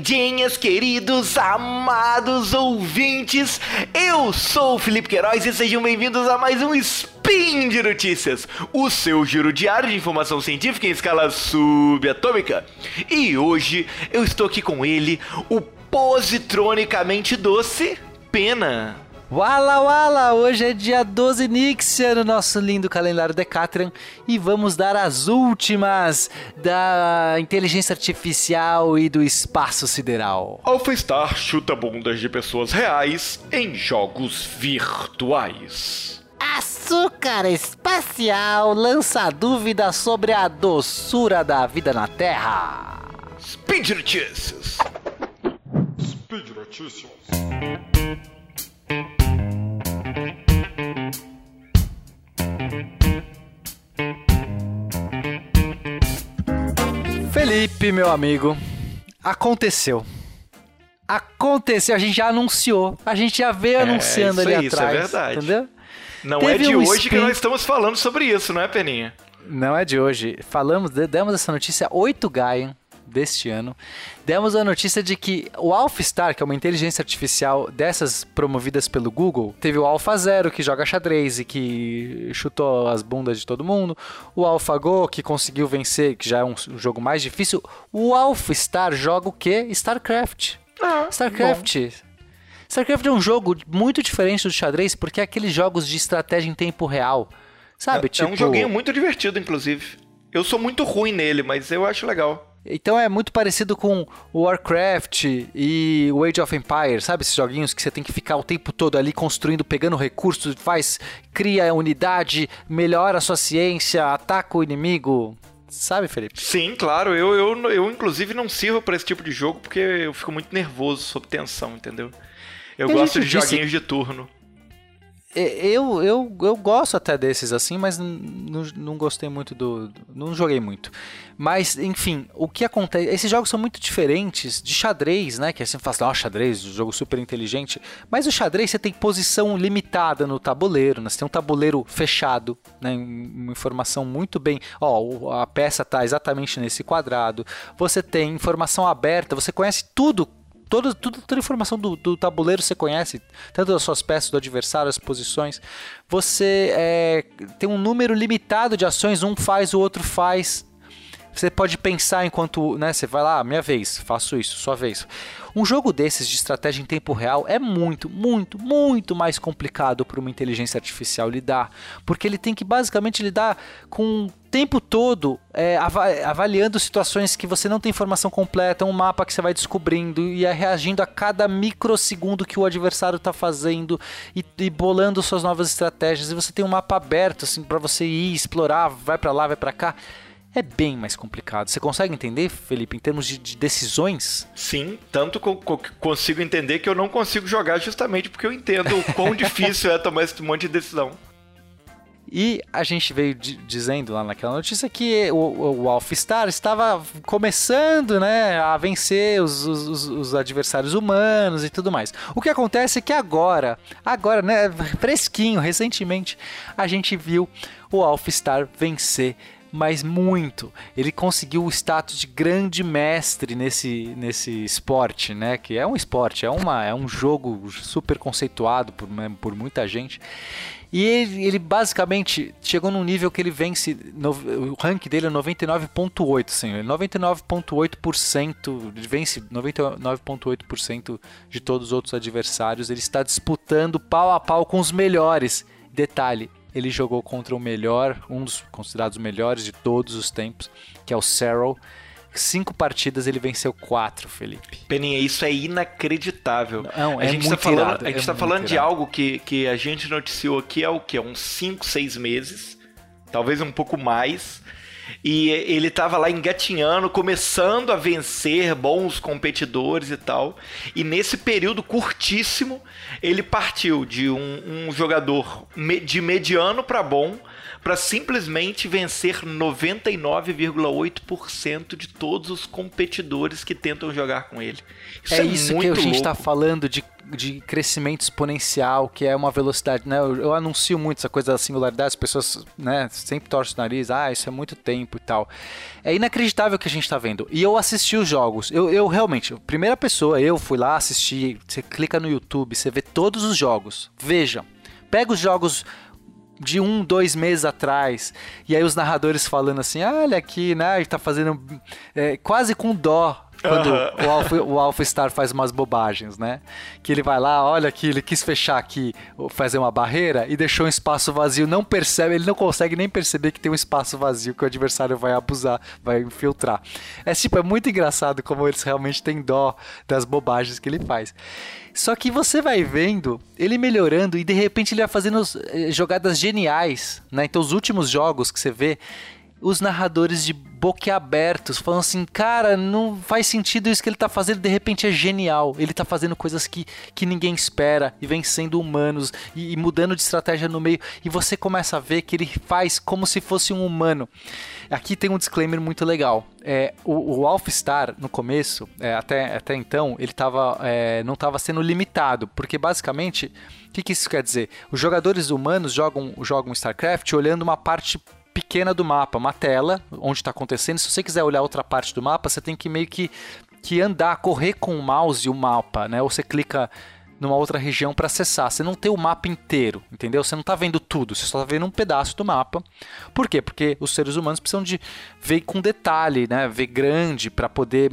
Bem-vindinhos, queridos, amados ouvintes. Eu sou o Felipe Queiroz e sejam bem-vindos a mais um Spin de Notícias, o seu giro diário de informação científica em escala subatômica. E hoje eu estou aqui com ele, o positronicamente doce Pena. Wala Wala! Hoje é dia 12 Nixia no nosso lindo calendário Decatran e vamos dar as últimas da inteligência artificial e do espaço sideral. Alpha chuta bundas de pessoas reais em jogos virtuais. Açúcar espacial lança dúvidas sobre a doçura da vida na Terra. Speed Notícias. Speed Notícias. Felipe, meu amigo, aconteceu. Aconteceu, a gente já anunciou. A gente já veio é, anunciando ali aí, atrás. Isso é verdade. Entendeu? Não Teve é de um hoje spin... que nós estamos falando sobre isso, não é, Peninha? Não é de hoje. Falamos, demos essa notícia 8 Gaian deste ano, demos a notícia de que o AlphaStar, que é uma inteligência artificial dessas promovidas pelo Google, teve o AlphaZero, que joga xadrez e que chutou as bundas de todo mundo, o AlphaGo, que conseguiu vencer, que já é um jogo mais difícil. O AlphaStar joga o quê? StarCraft. Ah, StarCraft. Bom. StarCraft é um jogo muito diferente do xadrez, porque é aqueles jogos de estratégia em tempo real. Sabe? É, tipo... é um tipo joguinho muito divertido, inclusive. Eu sou muito ruim nele, mas eu acho legal. Então é muito parecido com o Warcraft e o Age of Empires, sabe? Esses joguinhos que você tem que ficar o tempo todo ali construindo, pegando recursos, faz, cria unidade, melhora a sua ciência, ataca o inimigo. Sabe, Felipe? Sim, claro. Eu, eu, eu inclusive, não sirvo para esse tipo de jogo porque eu fico muito nervoso sob tensão, entendeu? Eu gosto de disse... joguinhos de turno. É, eu, eu, eu gosto até desses assim, mas não, não gostei muito do. Não joguei muito. Mas, enfim, o que acontece. Esses jogos são muito diferentes de xadrez, né? Que assim fala assim, ó, oh, xadrez, jogo super inteligente. Mas o xadrez você tem posição limitada no tabuleiro, né? Você tem um tabuleiro fechado, né? Uma informação muito bem. Ó, a peça tá exatamente nesse quadrado. Você tem informação aberta, você conhece tudo toda, toda, toda a informação do, do, tabuleiro você conhece, tanto das suas peças, do adversário, as posições. Você é, tem um número limitado de ações, um faz, o outro faz. Você pode pensar enquanto, né, você vai lá, ah, minha vez, faço isso, sua vez. Um jogo desses de estratégia em tempo real é muito, muito, muito mais complicado para uma inteligência artificial lidar, porque ele tem que basicamente lidar com o tempo todo é, avaliando situações que você não tem informação completa, um mapa que você vai descobrindo e é reagindo a cada microsegundo que o adversário está fazendo e, e, bolando suas novas estratégias. E você tem um mapa aberto assim para você ir explorar, vai para lá, vai para cá é bem mais complicado. Você consegue entender, Felipe, em termos de, de decisões? Sim, tanto que co consigo entender que eu não consigo jogar justamente porque eu entendo o quão difícil é tomar esse monte de decisão. E a gente veio dizendo lá naquela notícia que o, o Alphstar estava começando né, a vencer os, os, os, adversários humanos e tudo mais. O que acontece é que agora, agora, né, fresquinho, recentemente, a gente viu o Alphstar vencer mas muito. Ele conseguiu o status de grande mestre nesse, nesse esporte, né? Que é um esporte, é, uma, é um jogo super conceituado por, né, por muita gente. E ele, ele, basicamente chegou num nível que ele vence. No, o rank dele é 99,8, senhor. 99,8%. Vence 99,8% de todos os outros adversários. Ele está disputando pau a pau com os melhores. Detalhe, ele jogou contra o melhor, um dos considerados melhores de todos os tempos, que é o Serral. Cinco partidas ele venceu quatro, Felipe. Peninha, isso é inacreditável. Não, a é gente muito tá falando, A gente é tá falando de algo que, que a gente noticiou aqui há o quê? Uns cinco, seis meses. Talvez um pouco mais. E ele estava lá engatinhando, começando a vencer bons competidores e tal. E nesse período curtíssimo, ele partiu de um, um jogador de mediano para bom para simplesmente vencer 99,8% de todos os competidores que tentam jogar com ele. Isso é, é isso que a gente está falando de de crescimento exponencial, que é uma velocidade, né? Eu, eu, anuncio muito essa coisa da singularidade, as pessoas, né, sempre torcem o nariz, ah, isso é muito tempo e tal. É inacreditável o que a gente tá vendo. E eu assisti os jogos. Eu, eu realmente, primeira pessoa, eu fui lá assistir, você clica no YouTube, você vê todos os jogos. Veja. Pega os jogos de um, dois meses atrás. E aí os narradores falando assim, ah, olha aqui, né? Ele tá fazendo é, quase com dó quando uhum. o, Alpha, o Alpha Star faz umas bobagens, né? Que ele vai lá, olha aqui, ele quis fechar aqui, fazer uma barreira e deixou um espaço vazio, não percebe, ele não consegue nem perceber que tem um espaço vazio que o adversário vai abusar, vai infiltrar. É tipo, é muito engraçado como eles realmente têm dó das bobagens que ele faz. Só que você vai vendo ele melhorando e de repente ele vai fazendo eh, jogadas geniais, né? Então os últimos jogos que você vê, os narradores de boquiabertos, falando assim, cara, não faz sentido isso que ele tá fazendo, de repente é genial. Ele tá fazendo coisas que, que ninguém espera e vencendo humanos e, e mudando de estratégia no meio. E você começa a ver que ele faz como se fosse um humano. Aqui tem um disclaimer muito legal. É, o, o Alphstar, no começo, é, até, até então, ele tava, é, não estava sendo limitado, porque basicamente, o que, que isso quer dizer? Os jogadores humanos jogam, jogam StarCraft olhando uma parte pequena do mapa, uma tela onde está acontecendo. Se você quiser olhar outra parte do mapa, você tem que meio que, que andar, correr com o mouse e o mapa, né? Ou você clica numa outra região para acessar. Você não tem o mapa inteiro, entendeu? Você não está vendo tudo, você só está vendo um pedaço do mapa. Por quê? Porque os seres humanos precisam de ver com detalhe, né? Ver grande para poder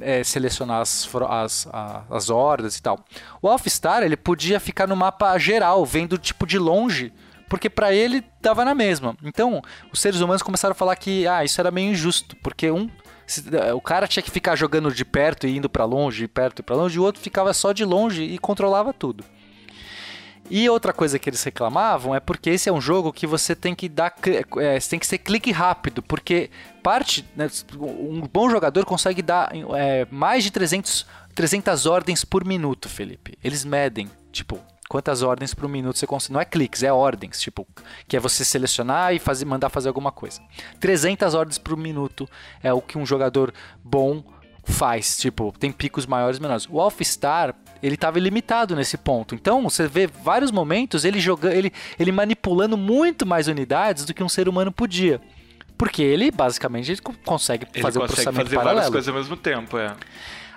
é, selecionar as, as, as hordas e tal. O Alphstar ele podia ficar no mapa geral, vendo tipo de longe porque para ele tava na mesma. Então, os seres humanos começaram a falar que ah, isso era meio injusto, porque um eh, o cara tinha que ficar jogando de perto e indo para longe, de perto e para longe, e o outro ficava só de longe e controlava tudo. E outra coisa que eles reclamavam é porque esse é um jogo que você tem que dar, é, tem que ser clique rápido, porque parte, né, um bom jogador consegue dar é, mais de 300, 300 ordens por minuto, Felipe. Eles medem, tipo, quantas ordens por minuto você consegue. Não é cliques, é ordens, tipo, que é você selecionar e fazer, mandar fazer alguma coisa. 300 ordens por minuto é o que um jogador bom faz, tipo, tem picos maiores e menores. O Alphstar, ele estava limitado nesse ponto. Então, você vê vários momentos ele jogando, ele, ele manipulando muito mais unidades do que um ser humano podia. Porque ele, basicamente, ele consegue ele fazer consegue um processamento fazer paralelo. várias coisas ao mesmo tempo, é.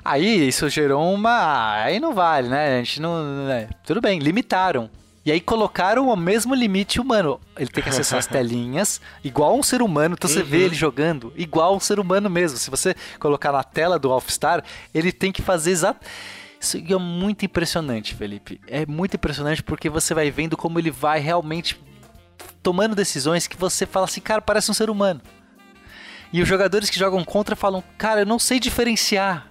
Aí isso gerou uma. Aí não vale, né? A gente não. Né? Tudo bem, limitaram. E aí colocaram o mesmo limite humano. Ele tem que acessar as telinhas, igual um ser humano. Então uhum. você vê uhum. ele jogando, igual um ser humano mesmo. Se você colocar na tela do All-Star, ele tem que fazer exato. Isso é muito impressionante, Felipe. É muito impressionante porque você vai vendo como ele vai realmente tomando decisões que você fala assim, cara, parece um ser humano. E os jogadores que jogam contra falam, cara, eu não sei diferenciar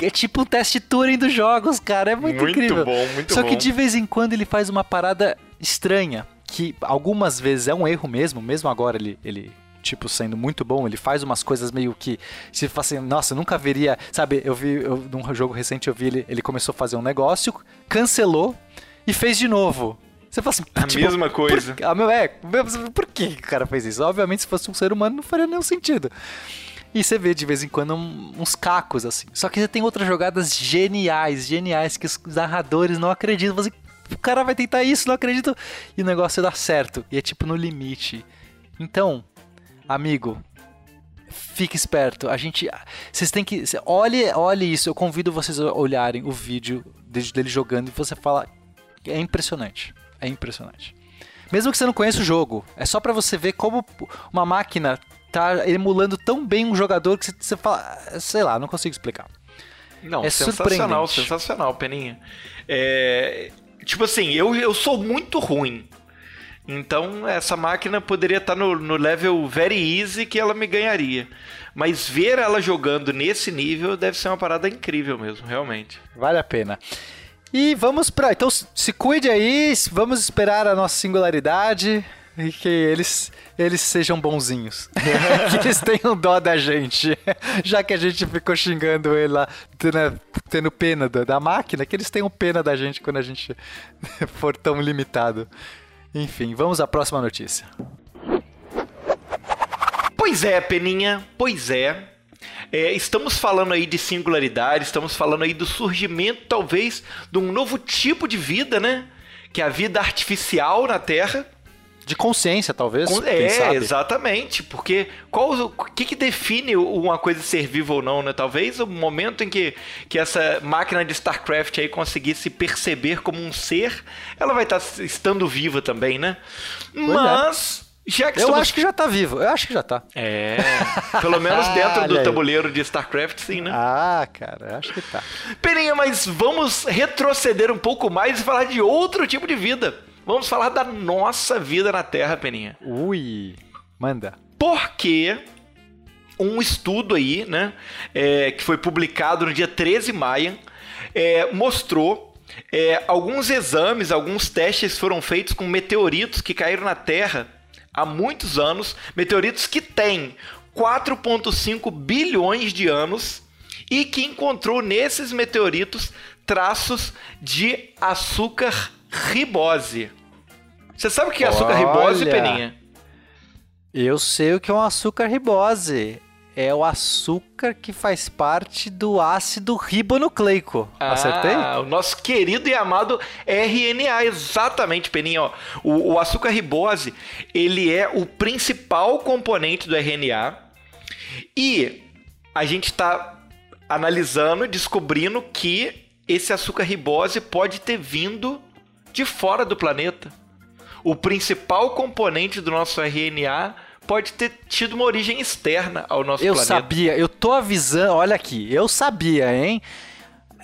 é tipo um teste Turing dos jogos, cara. É muito, muito incrível. Bom, muito Só bom. que de vez em quando ele faz uma parada estranha. Que algumas vezes é um erro mesmo, mesmo agora ele, ele tipo, sendo muito bom, ele faz umas coisas meio que. Se fala assim, nossa, eu nunca veria. Sabe, eu vi, eu, num jogo recente, eu vi ele, ele começou a fazer um negócio, cancelou e fez de novo. Você fala assim, a tipo, mesma coisa. Por, ah, é, por que o cara fez isso? Obviamente, se fosse um ser humano, não faria nenhum sentido. E você vê de vez em quando uns cacos assim. Só que você tem outras jogadas geniais, geniais, que os narradores não acreditam. Você, o cara vai tentar isso, não acredito. E o negócio dá certo. E é tipo no limite. Então, amigo, fique esperto. A gente. Vocês têm que. Olhe, olhe isso. Eu convido vocês a olharem o vídeo dele jogando e você fala. É impressionante. É impressionante. Mesmo que você não conheça o jogo, é só para você ver como uma máquina tá emulando tão bem um jogador que você fala, sei lá, não consigo explicar. Não, é sensacional, sensacional, Peninha. É, tipo assim, eu, eu sou muito ruim. Então essa máquina poderia estar tá no, no level very easy que ela me ganharia. Mas ver ela jogando nesse nível deve ser uma parada incrível mesmo, realmente. Vale a pena. E vamos pra. Então se cuide aí, vamos esperar a nossa singularidade que eles, eles sejam bonzinhos. que eles tenham dó da gente. Já que a gente ficou xingando ele lá, tendo, tendo pena da, da máquina, que eles tenham pena da gente quando a gente for tão limitado. Enfim, vamos à próxima notícia. Pois é, Peninha, pois é. É, estamos falando aí de singularidade, estamos falando aí do surgimento, talvez, de um novo tipo de vida, né? Que é a vida artificial na Terra. De consciência, talvez. É, exatamente. Porque qual o que, que define uma coisa ser viva ou não, né? Talvez o momento em que, que essa máquina de StarCraft aí conseguisse perceber como um ser, ela vai estar estando viva também, né? Mas, já que Eu acho que já tá vivo. Eu acho que já tá. É, pelo menos dentro do Olha aí. tabuleiro de StarCraft, sim, né? Ah, cara, eu acho que tá. Peninha, mas vamos retroceder um pouco mais e falar de outro tipo de vida. Vamos falar da nossa vida na Terra, Peninha. Ui, manda. Porque um estudo aí, né, é, que foi publicado no dia 13 de maio, é, mostrou é, alguns exames, alguns testes foram feitos com meteoritos que caíram na Terra há muitos anos, meteoritos que têm 4,5 bilhões de anos e que encontrou nesses meteoritos traços de açúcar ribose. Você sabe o que é açúcar ribose. Peninha? Eu sei o que é um açúcar ribose. É o açúcar que faz parte do ácido ribonucleico. Acertei? Ah, o nosso querido e amado RNA, exatamente, Peninha. ó. O, o açúcar ribose, ele é o principal componente do RNA e a gente está analisando e descobrindo que esse açúcar ribose pode ter vindo de fora do planeta. O principal componente do nosso RNA pode ter tido uma origem externa ao nosso Eu planeta. sabia, eu tô avisando, olha aqui, eu sabia, hein?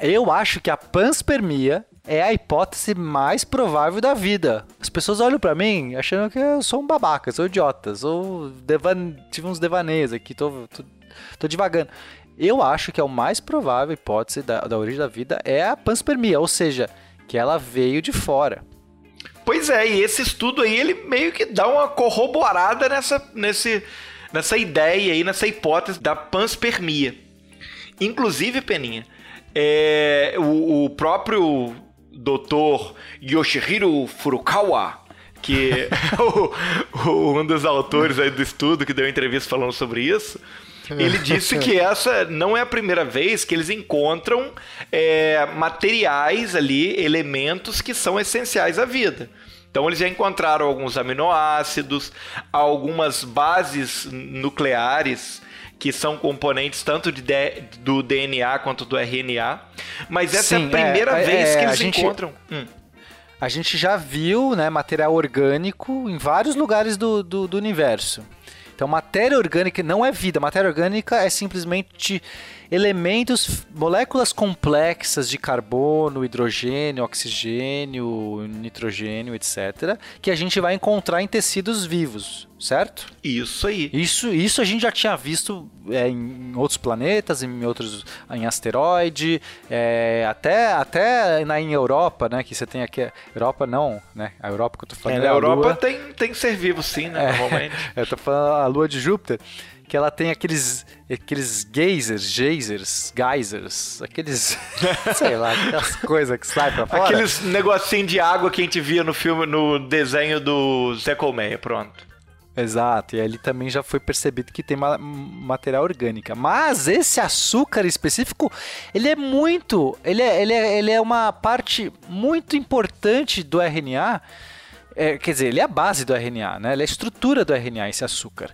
Eu acho que a panspermia é a hipótese mais provável da vida. As pessoas olham pra mim achando que eu sou um babaca, sou idiota, sou devan... tive uns devaneios aqui, tô, tô, tô divagando. Eu acho que o mais provável hipótese da, da origem da vida é a panspermia, ou seja, que ela veio de fora. Pois é, e esse estudo aí, ele meio que dá uma corroborada nessa, nesse, nessa ideia aí, nessa hipótese da panspermia. Inclusive, Peninha, é, o, o próprio doutor Yoshihiro Furukawa, que é o- o- um dos autores aí do estudo que deu entrevista falando sobre isso, ele disse que essa não é a primeira vez que eles encontram é, materiais ali, elementos que são essenciais à vida. Então eles já encontraram alguns aminoácidos, algumas bases nucleares que são componentes tanto de do DNA quanto do RNA. Mas essa é Sim, a primeira é, vez é, que eles gente- encontram. Hum. A gente já viu né, material orgânico em vários lugares do, do, do universo. Então, matéria orgânica não é vida. Matéria orgânica é simplesmente elementos, moléculas complexas de carbono, hidrogênio, oxigênio, nitrogênio, etc., que a gente vai encontrar em tecidos vivos, certo? Isso aí. Isso, isso a gente já tinha visto é, em outros planetas, em outros, em asteroide, é, até, até na em Europa, né? Que você tem aqui, Europa não, né? A Europa que eu tô É, falando na é a Europa Lua. tem, tem ser vivo sim, né? Normalmente. Eu tô falando a Lua de Júpiter, que ela tem aqueles, aqueles geysers, geysers, geysers, aqueles, sei lá, aquelas coisas que saem pra fora. Aqueles negocinho de água que a gente via no filme, no desenho do Zé Colmeia, pronto. Exato, e ali também já foi percebido que tem ma- material orgânica. Mas esse açúcar específico, ele é muito. Ele é, ele é, ele é uma parte muito importante do RNA. É, quer dizer, ele é a base do RNA, né? Ele é a estrutura do RNA, esse açúcar.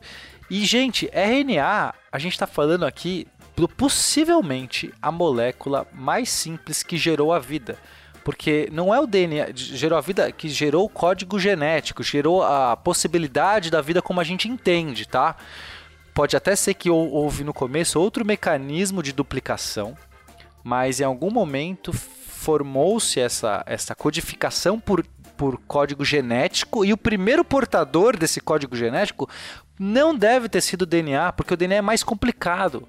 E, gente, RNA, a gente está falando aqui do possivelmente a molécula mais simples que gerou a vida. Porque não é o DNA gerou a vida que gerou o código genético, gerou a possibilidade da vida como a gente entende, tá? Pode até ser que hou- houve no começo outro mecanismo de duplicação, mas em algum momento formou-se essa, essa codificação por, por código genético e o primeiro portador desse código genético não deve ter sido o DNA, porque o DNA é mais complicado.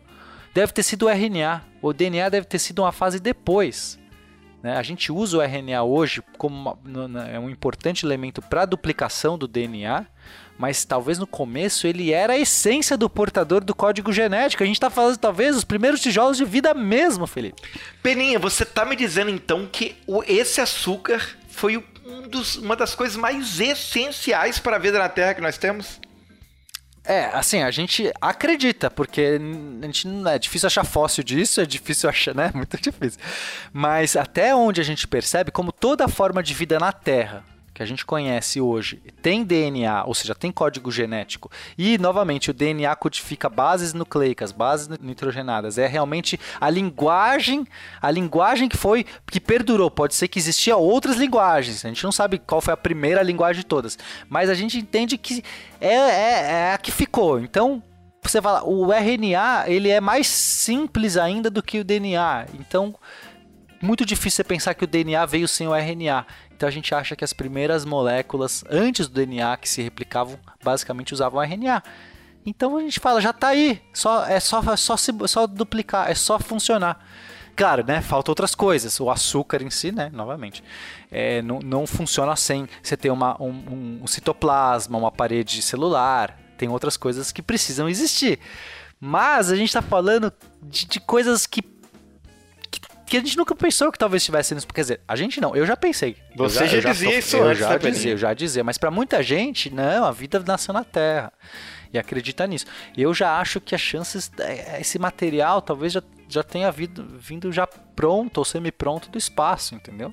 Deve ter sido o RNA. O DNA deve ter sido uma fase depois. Né? A gente usa o RNA hoje como é um importante elemento para a duplicação do DNA, mas talvez no começo ele era a essência do portador do código genético. A gente está falando talvez os primeiros tijolos de vida mesmo, Felipe. Peninha, você tá me dizendo então que esse açúcar foi um dos- uma das coisas mais essenciais para a vida na Terra que nós temos? É, assim, a gente acredita, porque a gente não é difícil achar fóssil disso, é difícil achar, né? Muito difícil. Mas até onde a gente percebe, como toda forma de vida na Terra que a gente conhece hoje tem DNA, ou seja, tem código genético, e novamente o DNA codifica bases nucleicas, bases nitrogenadas, é realmente a linguagem, a linguagem que foi que perdurou. Pode ser que existia outras linguagens, a gente não sabe qual foi a primeira linguagem de todas, mas a gente entende que é, é, é a que ficou. Então você fala, o RNA ele é mais simples ainda do que o DNA. Então muito difícil você pensar que o DNA veio sem o RNA. Então a gente acha que as primeiras moléculas antes do DNA que se replicavam basicamente usavam RNA. Então a gente fala, já está aí, só é só é só se, só duplicar, é só funcionar. Claro, né? Falta outras coisas. O açúcar em si, né? Novamente, é, não, não funciona sem você ter uma, um, um citoplasma, uma parede celular. Tem outras coisas que precisam existir. Mas a gente está falando de, de coisas que que a gente nunca pensou que talvez estivesse nisso. Quer dizer, a gente não, eu já pensei. Você já, já, dizia isso eu antes, já né, dizia, eu já dizia, mas para muita gente, não, a vida nasceu na Terra e acredita nisso. Eu já acho que as chances, é, esse material talvez já, já tenha vindo, vindo já pronto ou semi-pronto do espaço, entendeu?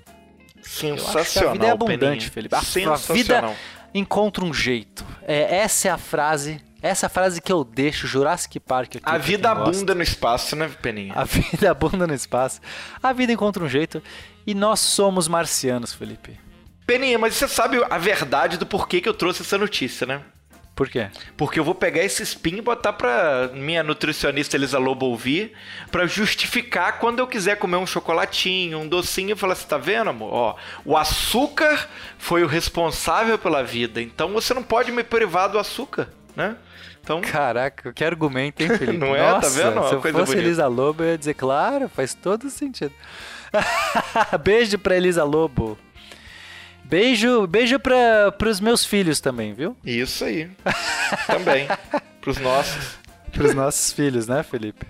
Sensacional. a vida é abundante, Peninha. Felipe. A, a vida encontra um jeito. É, essa é a frase essa frase que eu deixo, Jurassic Park. Aqui, a vida abunda no espaço, né, Peninha? A vida abunda no espaço. A vida encontra um jeito. E nós somos marcianos, Felipe. Peninha, mas você sabe a verdade do porquê que eu trouxe essa notícia, né? Por quê? Porque eu vou pegar esse spin e botar pra minha nutricionista Elisa Lobo ouvir, pra justificar quando eu quiser comer um chocolatinho, um docinho, e falar assim, tá vendo, amor? Ó, o açúcar foi o responsável pela vida, então você não pode me privar do açúcar, né? Então... Caraca, que argumento, hein, Felipe? Não é? Nossa, tá vendo? Se eu coisa fosse bonita. Elisa Lobo, eu ia dizer, claro, faz todo sentido. beijo pra Elisa Lobo. Beijo, beijo pra, pros meus filhos também, viu? Isso aí. também. Pros nossos. Pros nossos filhos, né, Felipe?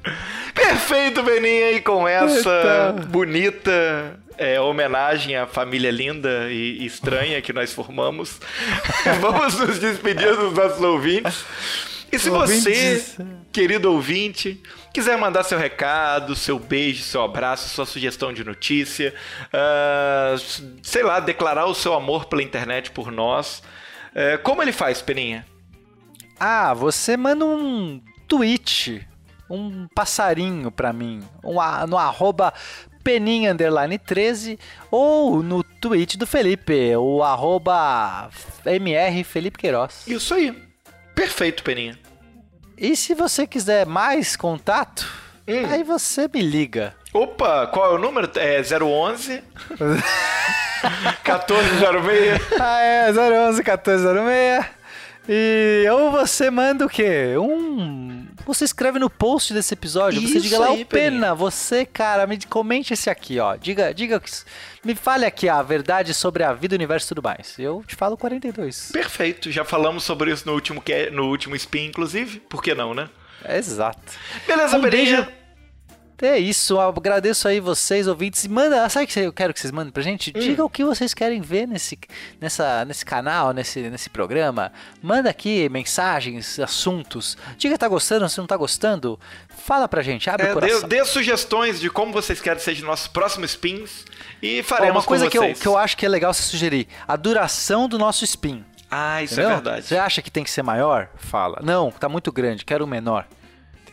Perfeito, Beninha, e com essa Eita. bonita é, homenagem à família linda e estranha que nós formamos, vamos nos despedir dos nossos ouvintes. E se você, querido ouvinte, quiser mandar seu recado, seu beijo, seu abraço, sua sugestão de notícia, ah, sei lá, declarar o seu amor pela internet por nós, eh, como ele faz, Peninha? Ah, você manda um tweet, um passarinho pra mim, um, no arroba peninha underline 13 ou no tweet do Felipe, o arroba mr Felipe Queiroz. Isso aí. Perfeito, Peninha. E se você quiser mais contato, Hum. aí você me liga. Opa, qual é o número? É 011 1406. Ah, é, 011 1406. E ou você manda o quê? Um. Você escreve no post desse episódio. você Isso diga lá, aí, o Pena, Peninha. você, cara, me comente esse aqui, ó. Diga, diga, me fale aqui a verdade sobre a vida, o universo e tudo mais. Eu te falo 42. Perfeito, já falamos sobre isso no último, no último spin, inclusive. Por que não, né? Exato. Beleza, Um Peninha. beijo. É isso, agradeço aí vocês, ouvintes. E Manda, sabe o que eu quero que vocês mandem pra gente? Hum. Diga o que vocês querem ver nesse, nessa, nesse canal, nesse, nesse programa. Manda aqui mensagens, assuntos. Diga tá gostando, se não tá gostando. Fala pra gente, abre o É, coração. dê, dê sugestões de como vocês querem que sejam nossos próximos spins e Ó, faremos uma coisa que eu, que eu acho que é legal você sugerir: a duração do nosso spin. Ah, isso Entendeu? é verdade. Você acha que tem que ser maior? Fala. Não, tá muito grande, quero um menor.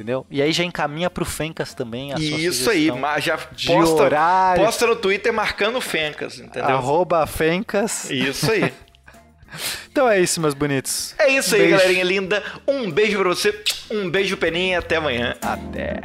Entendeu? E aí já encaminha pro Fencas também a sua Isso aí, já de posta, horário. posta no Twitter marcando Fencas, entendeu? Arroba Fencas. Isso aí. Então é isso, meus bonitos. É isso aí, Beijo. galerinha linda. Um beijo pra você, um beijo, Peninha, e até amanhã. Até.